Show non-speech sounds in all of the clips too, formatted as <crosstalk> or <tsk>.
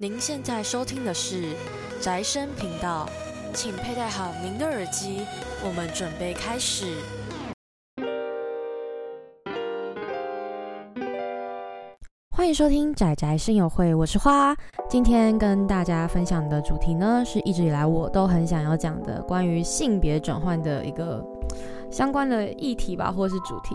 您现在收听的是宅生频道，请佩戴好您的耳机，我们准备开始。欢迎收听宅宅声友会，我是花。今天跟大家分享的主题呢，是一直以来我都很想要讲的关于性别转换的一个相关的议题吧，或是主题。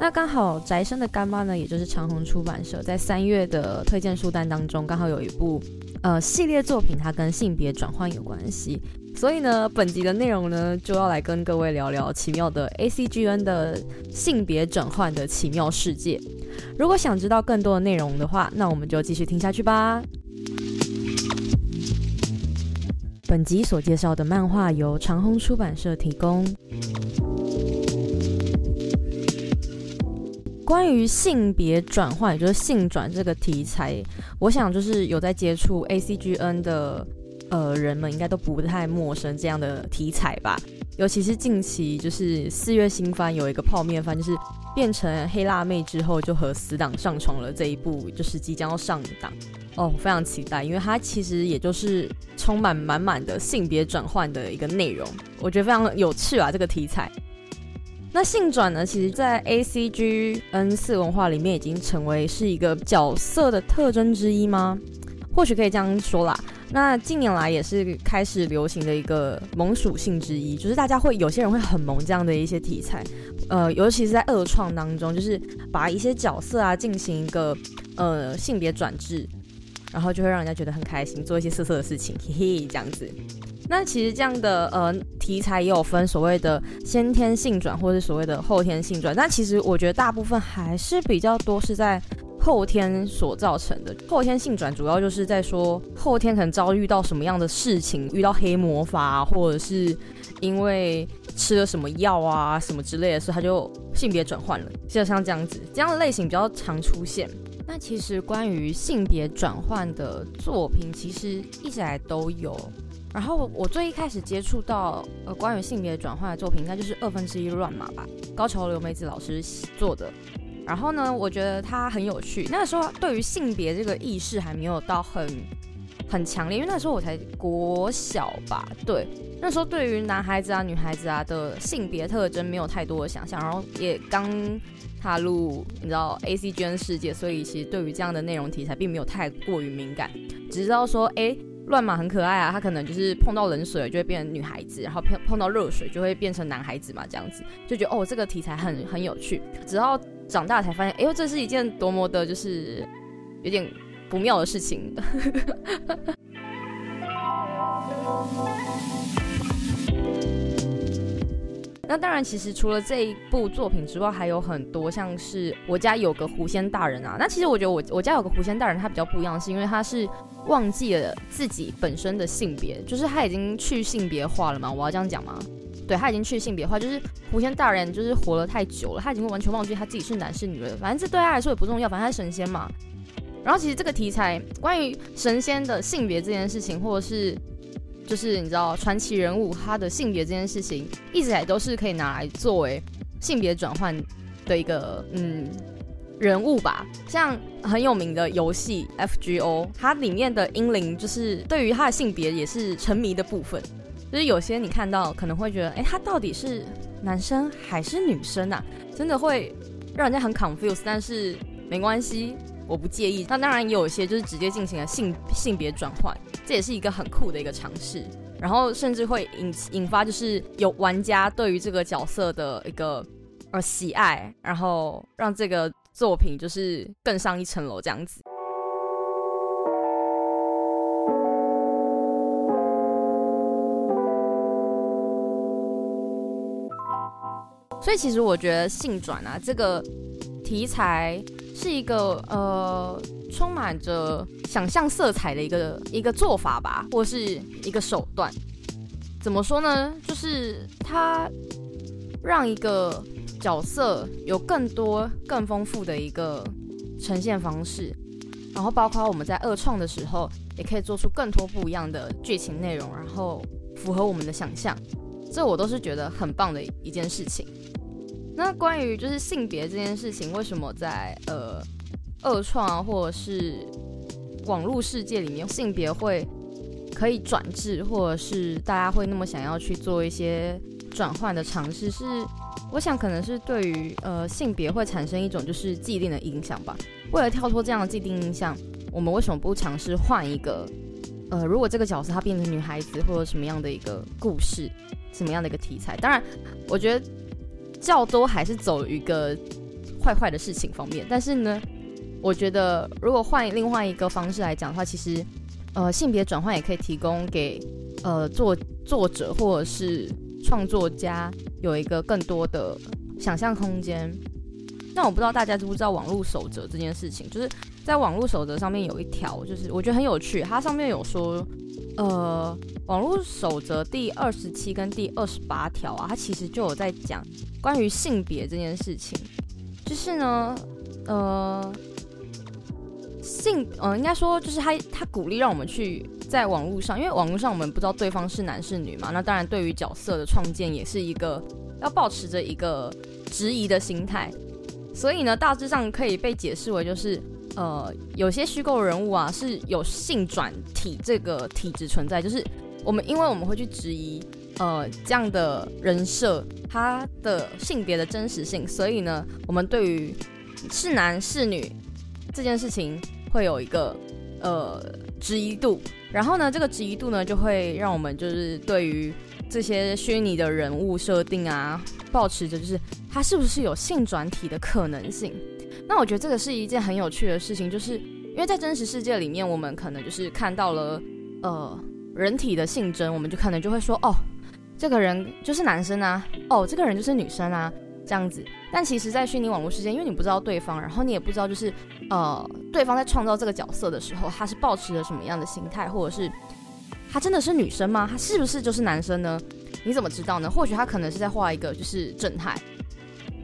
那刚好宅生的干妈呢，也就是长虹出版社，在三月的推荐书单当中，刚好有一部呃系列作品，它跟性别转换有关系。所以呢，本集的内容呢，就要来跟各位聊聊奇妙的 ACGN 的性别转换的奇妙世界。如果想知道更多的内容的话，那我们就继续听下去吧。本集所介绍的漫画由长虹出版社提供。关于性别转换，也就是性转这个题材，我想就是有在接触 ACGN 的呃人们，应该都不太陌生这样的题材吧。尤其是近期就是四月新番有一个泡面番，就是变成黑辣妹之后就和死党上床了这一部，就是即将要上档哦，非常期待，因为它其实也就是充满满满的性别转换的一个内容，我觉得非常有趣啊，这个题材。那性转呢，其实在 A C G N 四文化里面已经成为是一个角色的特征之一吗？或许可以这样说啦。那近年来也是开始流行的一个萌属性之一，就是大家会有些人会很萌这样的一些题材，呃，尤其是在二创当中，就是把一些角色啊进行一个呃性别转制，然后就会让人家觉得很开心，做一些色色的事情，嘿嘿，这样子。那其实这样的呃题材也有分所谓的先天性转，或是所谓的后天性转。但其实我觉得大部分还是比较多是在后天所造成的。后天性转主要就是在说后天可能遭遇到什么样的事情，遇到黑魔法，或者是因为吃了什么药啊什么之类的，所以他就性别转换了。就像这样子，这样的类型比较常出现。那其实关于性别转换的作品，其实一直来都有。然后我最一开始接触到呃关于性别转换的作品，应该就是二分之一乱码吧，高桥留美子老师做的。然后呢，我觉得它很有趣。那个时候对于性别这个意识还没有到很很强烈，因为那时候我才国小吧，对，那时候对于男孩子啊、女孩子啊的性别特征没有太多的想象，然后也刚踏入你知道 A C G N 世界，所以其实对于这样的内容题材并没有太过于敏感，只知道说哎。乱马很可爱啊，他可能就是碰到冷水就会变成女孩子，然后碰碰到热水就会变成男孩子嘛，这样子就觉得哦，这个题材很很有趣。直到长大才发现，哎呦，这是一件多么的，就是有点不妙的事情。那当然，其实除了这一部作品之外，还有很多，像是我家有个狐仙大人啊。那其实我觉得我我家有个狐仙大人，他比较不一样，是因为他是忘记了自己本身的性别，就是他已经去性别化了嘛。我要这样讲吗？对他已经去性别化，就是狐仙大人就是活了太久了，他已经完全忘记他自己是男是女了。反正这对他来说也不重要，反正他是神仙嘛。然后其实这个题材关于神仙的性别这件事情，或者是。就是你知道传奇人物他的性别这件事情，一直以来都是可以拿来作为性别转换的一个嗯人物吧。像很有名的游戏 FGO，它里面的英灵就是对于他的性别也是沉迷的部分。就是有些你看到可能会觉得，哎，他到底是男生还是女生啊？真的会让人家很 confuse。但是没关系。我不介意，那当然也有一些就是直接进行了性性别转换，这也是一个很酷的一个尝试，然后甚至会引引发就是有玩家对于这个角色的一个呃喜爱，然后让这个作品就是更上一层楼这样子。所以其实我觉得性转啊这个题材。是一个呃充满着想象色彩的一个一个做法吧，或是一个手段。怎么说呢？就是它让一个角色有更多、更丰富的一个呈现方式，然后包括我们在二创的时候，也可以做出更多不一样的剧情内容，然后符合我们的想象。这我都是觉得很棒的一件事情。那关于就是性别这件事情，为什么在呃二创或者是网络世界里面性别会可以转制，或者是大家会那么想要去做一些转换的尝试，是我想可能是对于呃性别会产生一种就是既定的影响吧。为了跳脱这样的既定印象，我们为什么不尝试换一个？呃，如果这个角色她变成女孩子，或者什么样的一个故事，什么样的一个题材？当然，我觉得较多还是走一个坏坏的事情方面。但是呢，我觉得如果换另外一个方式来讲的话，其实呃性别转换也可以提供给呃作作者或者是创作家有一个更多的想象空间。那我不知道大家知不知道网络守则这件事情，就是。在网络守则上面有一条，就是我觉得很有趣。它上面有说，呃，网络守则第二十七跟第二十八条啊，它其实就有在讲关于性别这件事情。就是呢，呃，性，呃，应该说就是他他鼓励让我们去在网络上，因为网络上我们不知道对方是男是女嘛。那当然，对于角色的创建也是一个要保持着一个质疑的心态。所以呢，大致上可以被解释为就是。呃，有些虚构人物啊是有性转体这个体质存在，就是我们因为我们会去质疑呃这样的人设他的性别的真实性，所以呢，我们对于是男是女这件事情会有一个呃质疑度，然后呢，这个质疑度呢就会让我们就是对于这些虚拟的人物设定啊，保持着就是他是不是有性转体的可能性。那我觉得这个是一件很有趣的事情，就是因为在真实世界里面，我们可能就是看到了呃人体的性征，我们就可能就会说哦，这个人就是男生啊，哦，这个人就是女生啊，这样子。但其实，在虚拟网络世界，因为你不知道对方，然后你也不知道就是呃对方在创造这个角色的时候，他是抱持着什么样的心态，或者是他真的是女生吗？他是不是就是男生呢？你怎么知道呢？或许他可能是在画一个就是正太。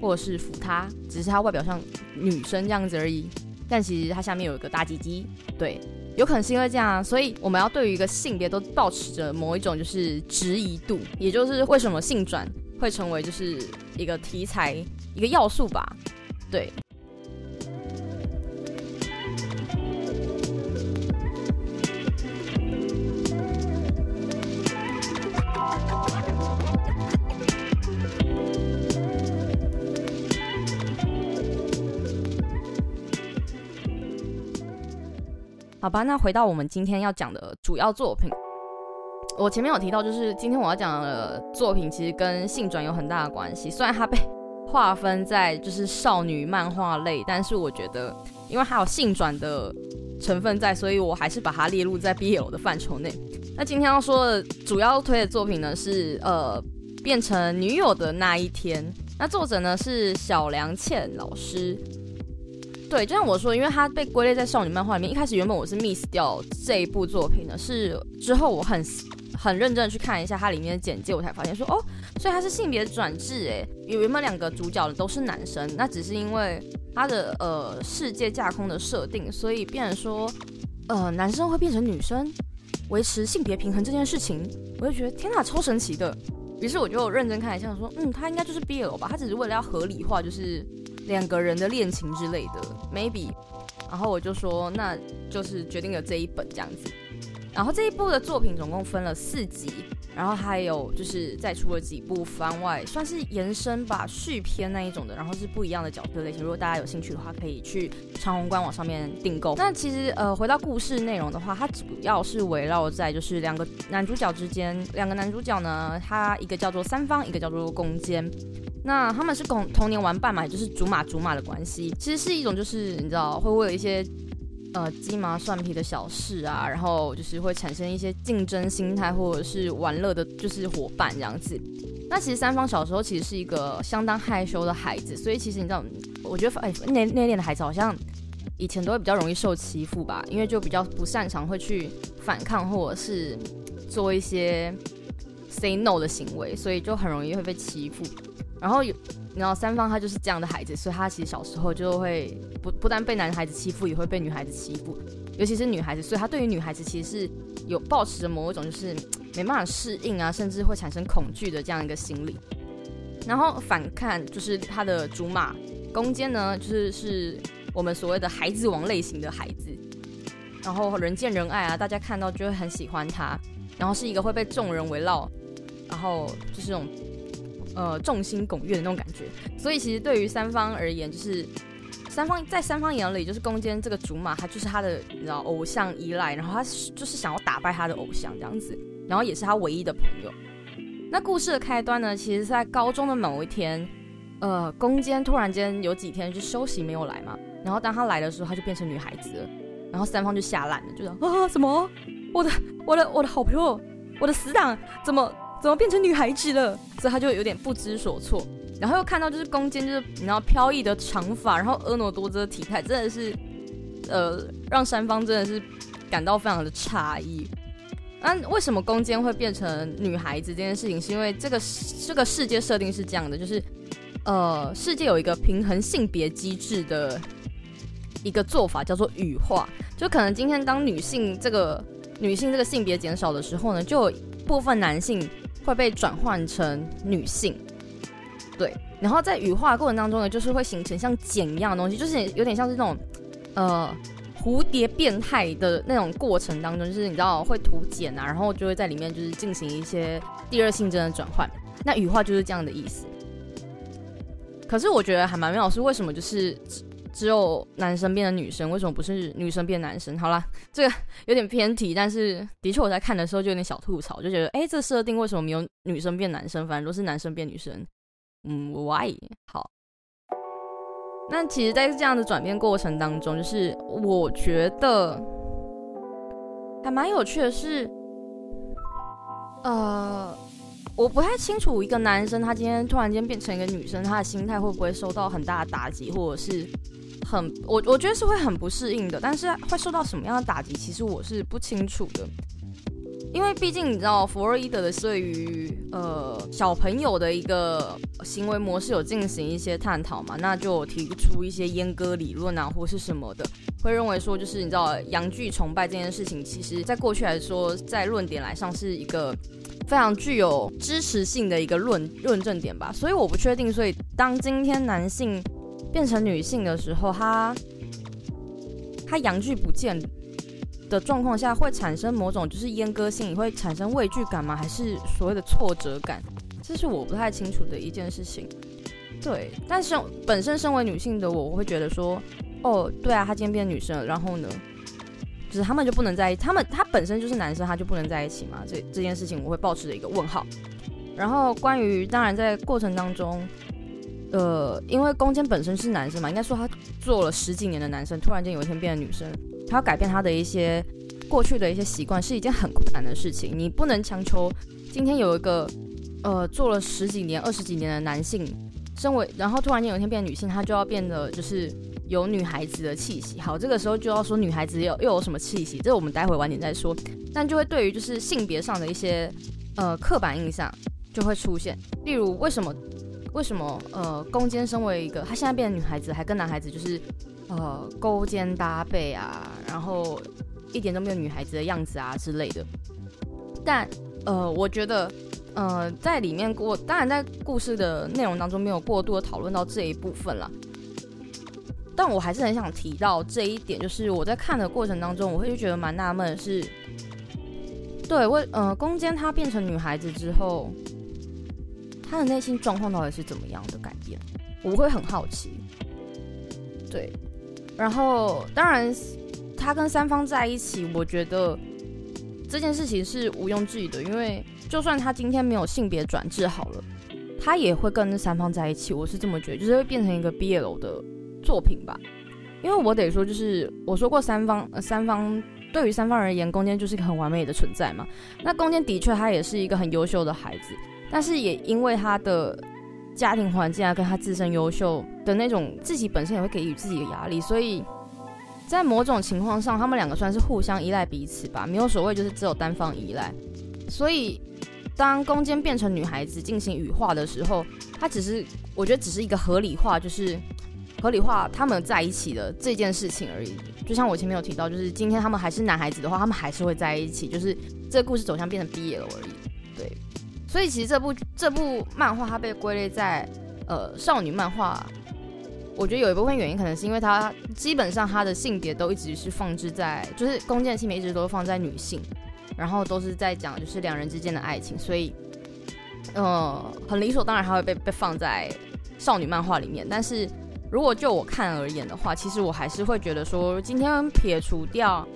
或者是扶他，只是他外表上女生这样子而已，但其实他下面有一个大鸡鸡，对，有可能是因为这样，所以我们要对于一个性别都保持着某一种就是质疑度，也就是为什么性转会成为就是一个题材一个要素吧，对。好吧，那回到我们今天要讲的主要作品，我前面有提到，就是今天我要讲的作品其实跟性转有很大的关系。虽然它被划分在就是少女漫画类，但是我觉得因为还有性转的成分在，所以我还是把它列入在 BL 的范畴内。那今天要说的主要推的作品呢，是呃变成女友的那一天。那作者呢是小梁茜老师。对，就像我说，因为它被归类在少女漫画里面，一开始原本我是 miss 掉这一部作品的，是之后我很很认真的去看一下它里面的简介，我才发现说，哦，所以它是性别转制，哎，原本两个主角的都是男生，那只是因为它的呃世界架空的设定，所以变成说，呃，男生会变成女生，维持性别平衡这件事情，我就觉得天哪，超神奇的，于是我就认真看一下，说，嗯，他应该就是 BL 吧，他只是为了要合理化，就是。两个人的恋情之类的，maybe，然后我就说，那就是决定了这一本这样子。然后这一部的作品总共分了四集，然后还有就是再出了几部番外，算是延伸吧，续篇那一种的。然后是不一样的角色类型，如果大家有兴趣的话，可以去长虹官网上面订购。那其实呃，回到故事内容的话，它主要是围绕在就是两个男主角之间，两个男主角呢，他一个叫做三方，一个叫做攻坚。那他们是同童年玩伴嘛，就是竹马竹马的关系，其实是一种就是你知道会为了一些呃鸡毛蒜皮的小事啊，然后就是会产生一些竞争心态或者是玩乐的，就是伙伴这样子。那其实三方小时候其实是一个相当害羞的孩子，所以其实你知道，我觉得哎内内敛的孩子好像以前都会比较容易受欺负吧，因为就比较不擅长会去反抗或者是做一些 say no 的行为，所以就很容易会被欺负。然后有，然后三方他就是这样的孩子，所以他其实小时候就会不不但被男孩子欺负，也会被女孩子欺负，尤其是女孩子，所以他对于女孩子其实是有抱持着某一种就是 <tsk> 没办法适应啊，甚至会产生恐惧的这样一个心理。然后反看就是他的竹马弓箭呢，就是是我们所谓的孩子王类型的孩子。然后人见人爱啊，大家看到就会很喜欢他，然后是一个会被众人围绕，然后就是这种呃众星拱月的那种感觉。所以其实对于三方而言，就是三方在三方眼里，就是攻坚这个竹马，他就是他的你知道偶像依赖，然后他就是想要打败他的偶像这样子，然后也是他唯一的朋友。那故事的开端呢，其实在高中的某一天，呃，攻坚突然间有几天就休息没有来嘛，然后当他来的时候，他就变成女孩子了，然后三方就吓烂了，就说啊什么，我的我的我的好朋友，我的死党怎么怎么变成女孩子了？所以他就有点不知所措，然后又看到就是攻坚就是你知道飘逸的长发，然后婀娜多姿的体态，真的是呃让三方真的是感到非常的诧异。那为什么攻坚会变成女孩子这件事情，是因为这个这个世界设定是这样的，就是呃，世界有一个平衡性别机制的一个做法，叫做羽化。就可能今天当女性这个女性这个性别减少的时候呢，就有部分男性会被转换成女性，对。然后在羽化过程当中呢，就是会形成像茧一样的东西，就是有点像是那种呃。蝴蝶变态的那种过程当中，就是你知道会涂茧啊，然后就会在里面就是进行一些第二性征的转换。那羽化就是这样的意思。可是我觉得还蛮妙，是为什么就是只有男生变成女生，为什么不是女生变男生？好啦，这个有点偏题，但是的确我在看的时候就有点小吐槽，就觉得哎，这设定为什么没有女生变男生，反正都是男生变女生？嗯，why？好。那其实，在这样的转变过程当中，就是我觉得还蛮有趣的是，呃，我不太清楚一个男生他今天突然间变成一个女生，他的心态会不会受到很大的打击，或者是很我我觉得是会很不适应的。但是会受到什么样的打击，其实我是不清楚的。因为毕竟你知道，弗洛伊德的对于呃小朋友的一个行为模式有进行一些探讨嘛，那就提出一些阉割理论啊，或是什么的，会认为说就是你知道阳具崇拜这件事情，其实在过去来说，在论点来上是一个非常具有支持性的一个论论证点吧。所以我不确定，所以当今天男性变成女性的时候，他他阳具不见。的状况下会产生某种就是阉割性，会产生畏惧感吗？还是所谓的挫折感？这是我不太清楚的一件事情。对，但是本身身为女性的我，我会觉得说，哦，对啊，他今天变女生了，然后呢，就是他们就不能在一，他们他本身就是男生，他就不能在一起嘛？这这件事情我会保持着一个问号。然后关于当然在过程当中，呃，因为攻坚本身是男生嘛，应该说他做了十几年的男生，突然间有一天变成女生。他要改变他的一些过去的一些习惯，是一件很困难的事情。你不能强求今天有一个呃做了十几年、二十几年的男性，身为然后突然间有一天变女性，他就要变得就是有女孩子的气息。好，这个时候就要说女孩子有又有什么气息？这我们待会晚点再说。但就会对于就是性别上的一些呃刻板印象就会出现，例如为什么为什么呃攻坚身为一个他现在变成女孩子，还跟男孩子就是。呃，勾肩搭背啊，然后一点都没有女孩子的样子啊之类的。但呃，我觉得呃，在里面过，当然在故事的内容当中没有过度的讨论到这一部分了。但我还是很想提到这一点，就是我在看的过程当中，我会觉得蛮纳闷的是，对，为呃，攻坚她变成女孩子之后，他的内心状况到底是怎么样的改变？我会很好奇。对。然后，当然，他跟三方在一起，我觉得这件事情是毋庸置疑的。因为就算他今天没有性别转制好了，他也会跟三方在一起。我是这么觉得，就是会变成一个 BL 的作品吧。因为我得说，就是我说过，三方，三方对于三方而言，攻坚就是一个很完美的存在嘛。那攻坚的确他也是一个很优秀的孩子，但是也因为他的。家庭环境啊，跟他自身优秀的那种，自己本身也会给予自己的压力，所以在某种情况上，他们两个算是互相依赖彼此吧，没有所谓就是只有单方依赖。所以当攻坚变成女孩子进行羽化的时候，他只是我觉得只是一个合理化，就是合理化他们在一起的这件事情而已。就像我前面有提到，就是今天他们还是男孩子的话，他们还是会在一起，就是这个故事走向变成毕业了而已。对。所以其实这部这部漫画它被归类在呃少女漫画我觉得有一部分原因可能是因为它基本上它的性别都一直是放置在，就是弓箭性别一直都放在女性，然后都是在讲就是两人之间的爱情，所以，呃，很理所当然它会被被放在少女漫画里面。但是如果就我看而言的话，其实我还是会觉得说，今天撇除掉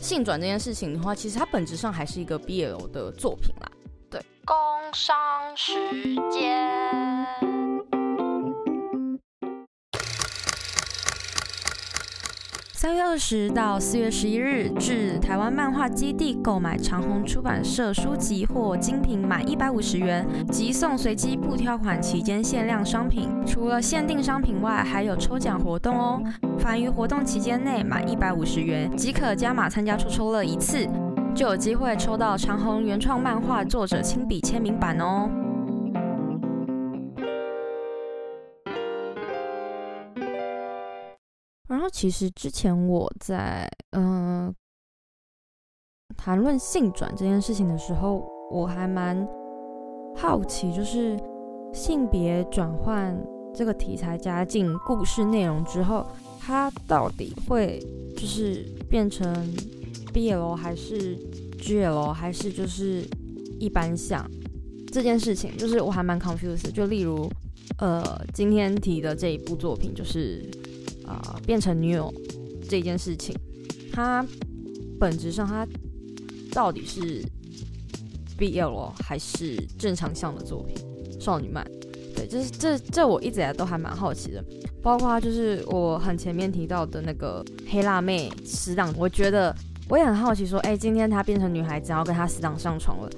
性转这件事情的话，其实它本质上还是一个 BL 的作品啦。工商时间。三月二十到四月十一日，至台湾漫画基地购买长虹出版社书籍或精品满一百五十元，即送随机不挑款期间限量商品。除了限定商品外，还有抽奖活动哦。凡于活动期间内满一百五十元，即可加码参加抽抽乐一次，就有机会抽到长虹原创漫画作者亲笔签名版哦。然后其实之前我在嗯谈论性转这件事情的时候，我还蛮好奇，就是性别转换这个题材加进故事内容之后，它到底会就是变成 BL 还是 GL 还是就是一般像这件事情，就是我还蛮 confused。就例如呃今天提的这一部作品就是。啊，变成女友这件事情，它本质上它到底是 BL 还是正常向的作品？少女漫？对，就是这这我一直以来都还蛮好奇的。包括就是我很前面提到的那个黑辣妹死党，我觉得我也很好奇，说，哎，今天她变成女孩子，然后跟她死党上床了。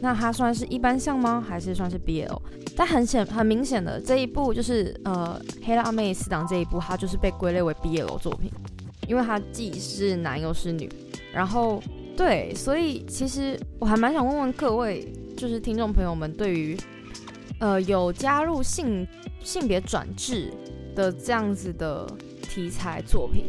那它算是一般像吗？还是算是 BL？但很显很明显的这一部就是呃黑辣妹死党这一部，它就是被归类为 BL 作品，因为它既是男又是女。然后对，所以其实我还蛮想问问各位，就是听众朋友们，对于呃有加入性性别转制的这样子的题材作品，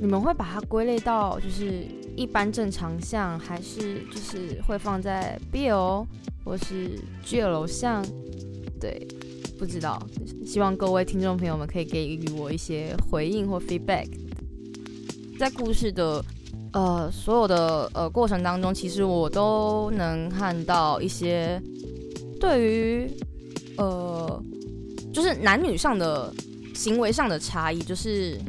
你们会把它归类到就是？一般正常像还是就是会放在 BL 或是 GL 像，对，不知道，希望各位听众朋友们可以给予我一些回应或 feedback。在故事的呃所有的呃过程当中，其实我都能看到一些对于呃就是男女上的行为上的差异，就是。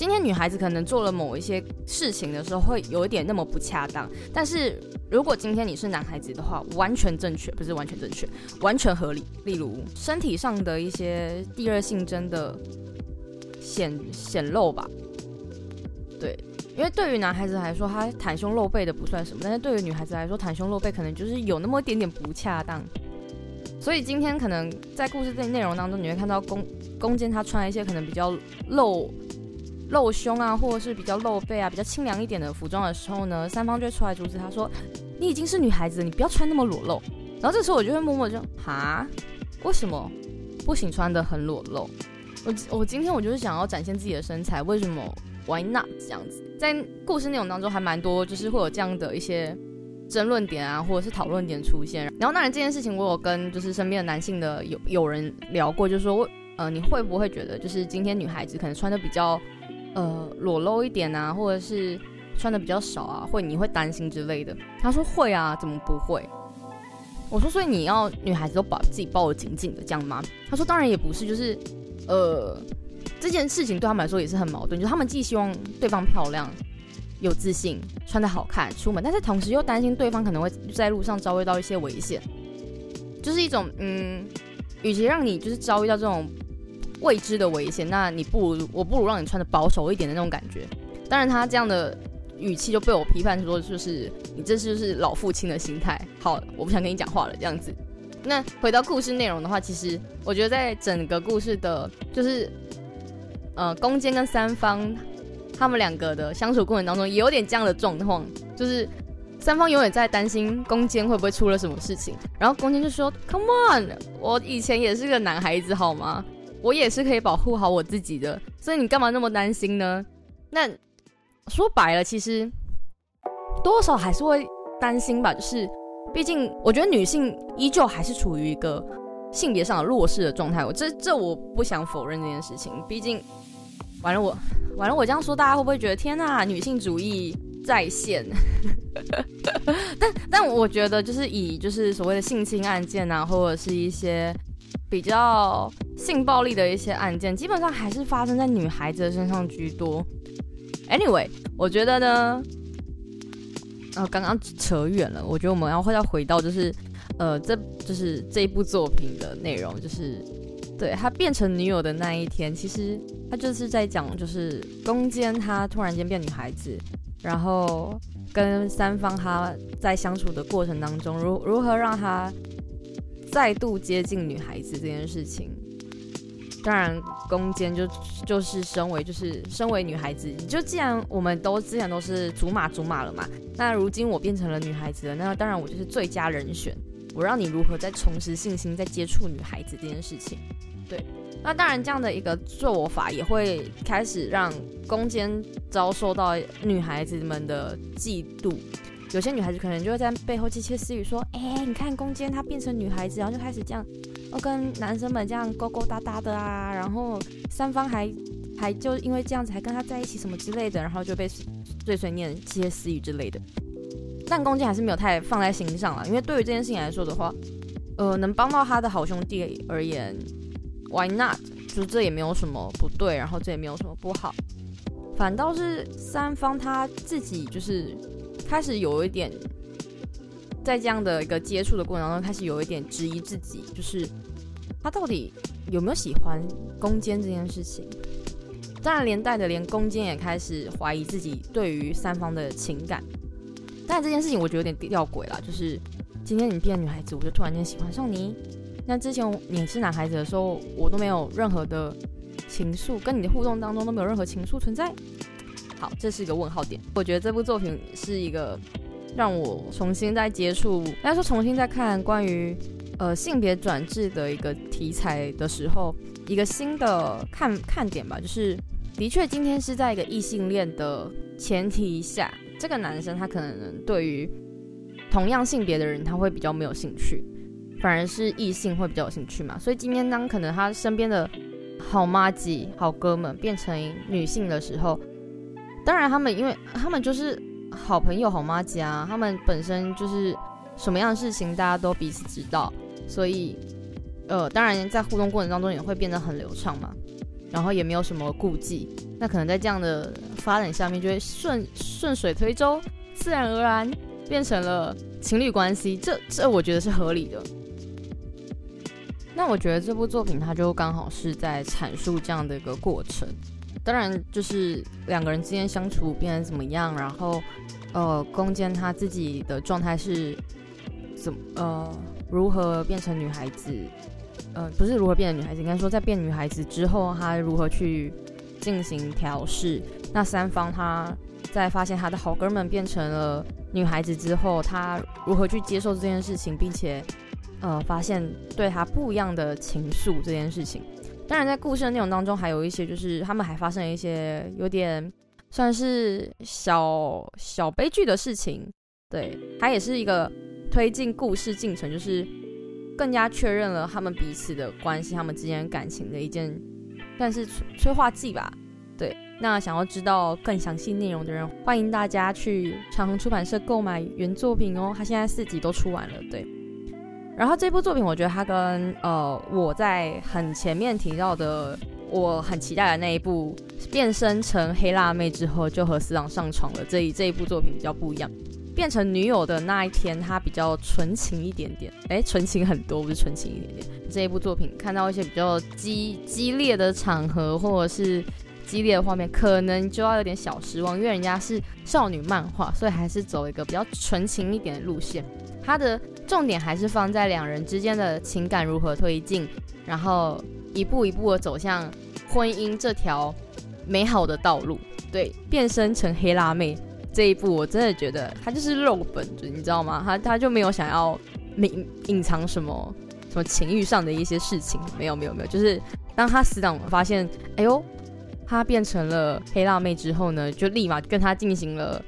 今天女孩子可能做了某一些事情的时候，会有一点那么不恰当。但是如果今天你是男孩子的话，完全正确，不是完全正确，完全合理。例如身体上的一些第二性征的显显露吧，对，因为对于男孩子来说，他袒胸露背的不算什么，但是对于女孩子来说，袒胸露背可能就是有那么一点点不恰当。所以今天可能在故事这内容当中，你会看到弓弓箭他穿一些可能比较露。露胸啊，或者是比较露背啊，比较清凉一点的服装的时候呢，三方就会出来阻止他说：“你已经是女孩子，你不要穿那么裸露。”然后这时候我就会默默就哈，为什么不行穿的很裸露？我我今天我就是想要展现自己的身材，为什么 Why not 这样子？在故事内容当中还蛮多，就是会有这样的一些争论点啊，或者是讨论点出现。然后当然这件事情我有跟就是身边的男性的有有人聊过，就是说呃你会不会觉得就是今天女孩子可能穿的比较。呃，裸露一点啊，或者是穿的比较少啊，会你会担心之类的。他说会啊，怎么不会？我说所以你要女孩子都把自己抱得紧紧的这样吗？他说当然也不是，就是呃这件事情对他们来说也是很矛盾，就是他们既希望对方漂亮、有自信、穿的好看出门，但是同时又担心对方可能会在路上遭遇到一些危险，就是一种嗯，与其让你就是遭遇到这种。未知的危险，那你不如我不如让你穿的保守一点的那种感觉。当然，他这样的语气就被我批判说，就是你这就是老父亲的心态。好，我不想跟你讲话了，这样子。那回到故事内容的话，其实我觉得在整个故事的，就是呃，攻坚跟三方他们两个的相处过程当中，也有点这样的状况，就是三方永远在担心攻坚会不会出了什么事情，然后攻坚就说：“Come on，我以前也是个男孩子，好吗？”我也是可以保护好我自己的，所以你干嘛那么担心呢？那说白了，其实多少还是会担心吧。就是，毕竟我觉得女性依旧还是处于一个性别上的弱势的状态。我这这我不想否认这件事情，毕竟完了我完了我这样说，大家会不会觉得天呐，女性主义在线？<laughs> 但但我觉得就是以就是所谓的性侵案件啊，或者是一些比较性暴力的一些案件，基本上还是发生在女孩子的身上居多。Anyway，我觉得呢，呃，刚刚扯远了，我觉得我们要会要回到就是。呃，这就是这一部作品的内容，就是对他变成女友的那一天，其实他就是在讲，就是攻坚他突然间变女孩子，然后跟三方他在相处的过程当中，如如何让他再度接近女孩子这件事情。当然，攻坚就就是身为就是身为女孩子，就既然我们都之前都是竹马竹马了嘛，那如今我变成了女孩子了，那当然我就是最佳人选。我让你如何再重拾信心，再接触女孩子这件事情，对，那当然这样的一个做法也会开始让攻坚遭受到女孩子们的嫉妒，有些女孩子可能就会在背后窃窃私语说：“哎，你看攻坚她变成女孩子，然后就开始这样，哦跟男生们这样勾勾搭搭的啊，然后三方还还就因为这样子还跟他在一起什么之类的，然后就被碎碎念窃窃私语之类的。”但攻坚还是没有太放在心上了，因为对于这件事情来说的话，呃，能帮到他的好兄弟而言，Why not？就这也没有什么不对，然后这也没有什么不好，反倒是三方他自己就是开始有一点在这样的一个接触的过程当中，开始有一点质疑自己，就是他到底有没有喜欢攻坚这件事情。当然，连带的连攻坚也开始怀疑自己对于三方的情感。但这件事情我觉得有点吊诡啦，就是今天你变女孩子，我就突然间喜欢上你。那之前你是男孩子的时候，我都没有任何的情愫，跟你的互动当中都没有任何情愫存在。好，这是一个问号点。我觉得这部作品是一个让我重新再接触，应该说重新再看关于呃性别转制的一个题材的时候，一个新的看看点吧。就是的确今天是在一个异性恋的前提下。这个男生他可能对于同样性别的人他会比较没有兴趣，反而是异性会比较有兴趣嘛。所以今天当可能他身边的好妈吉、好哥们变成女性的时候，当然他们因为他们就是好朋友、好妈家，他们本身就是什么样的事情大家都彼此知道，所以呃，当然在互动过程当中也会变得很流畅嘛。然后也没有什么顾忌，那可能在这样的发展下面，就会顺顺水推舟，自然而然变成了情侣关系。这这我觉得是合理的。那我觉得这部作品它就刚好是在阐述这样的一个过程。当然，就是两个人之间相处变得怎么样，然后呃，攻坚他自己的状态是怎呃如何变成女孩子。呃，不是如何变成女孩子，应该说在变女孩子之后，他如何去进行调试。那三方他在发现他的好哥们变成了女孩子之后，他如何去接受这件事情，并且呃发现对他不一样的情愫这件事情。当然，在故事的内容当中，还有一些就是他们还发生了一些有点算是小小悲剧的事情。对，它也是一个推进故事进程，就是。更加确认了他们彼此的关系，他们之间感情的一件，算是催化剂吧。对，那想要知道更详细内容的人，欢迎大家去长虹出版社购买原作品哦。他现在四集都出完了，对。然后这部作品，我觉得它跟呃我在很前面提到的，我很期待的那一部变身成黑辣妹之后就和死党上床了这一这一部作品比较不一样。变成女友的那一天，他比较纯情一点点，哎，纯情很多，不是纯情一点点。这一部作品看到一些比较激激烈的场合，或者是激烈的画面，可能就要有点小失望，因为人家是少女漫画，所以还是走一个比较纯情一点的路线。他的重点还是放在两人之间的情感如何推进，然后一步一步的走向婚姻这条美好的道路。对，变身成黑辣妹。这一部我真的觉得他就是肉本，你知道吗？他他就没有想要隐隐藏什么什么情欲上的一些事情，没有没有没有。就是当他死党发现，哎呦，他变成了黑辣妹之后呢，就立马跟他进行了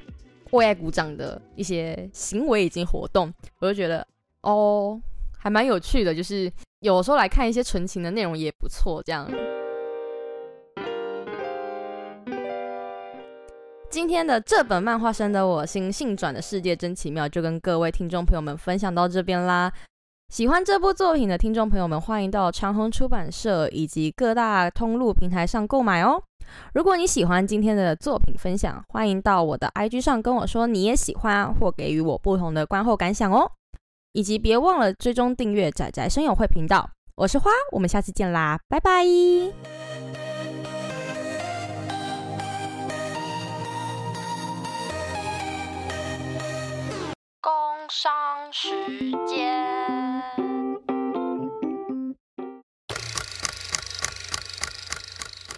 为爱鼓掌的一些行为以及活动。我就觉得哦，还蛮有趣的，就是有时候来看一些纯情的内容也不错。这样，今天的这本漫画生的我心性转的世界真奇妙，就跟各位听众朋友们分享到这边啦。喜欢这部作品的听众朋友们，欢迎到长虹出版社以及各大通路平台上购买哦。如果你喜欢今天的作品分享，欢迎到我的 IG 上跟我说你也喜欢，或给予我不同的观后感想哦。以及别忘了追踪订阅仔仔声友会频道。我是花，我们下次见啦，拜拜。工商时间。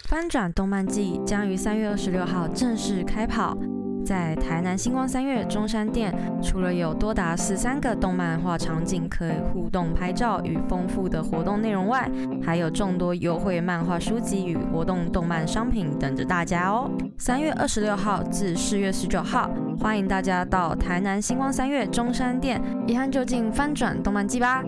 翻转动漫季将于三月二十六号正式开跑，在台南星光三月中山店，除了有多达十三个动漫画场景可以互动拍照与丰富的活动内容外，还有众多优惠漫画书籍与活动动漫商品等着大家哦。三月二十六号至四月十九号，欢迎大家到台南星光三月中山店一探究竟，翻转动漫季吧。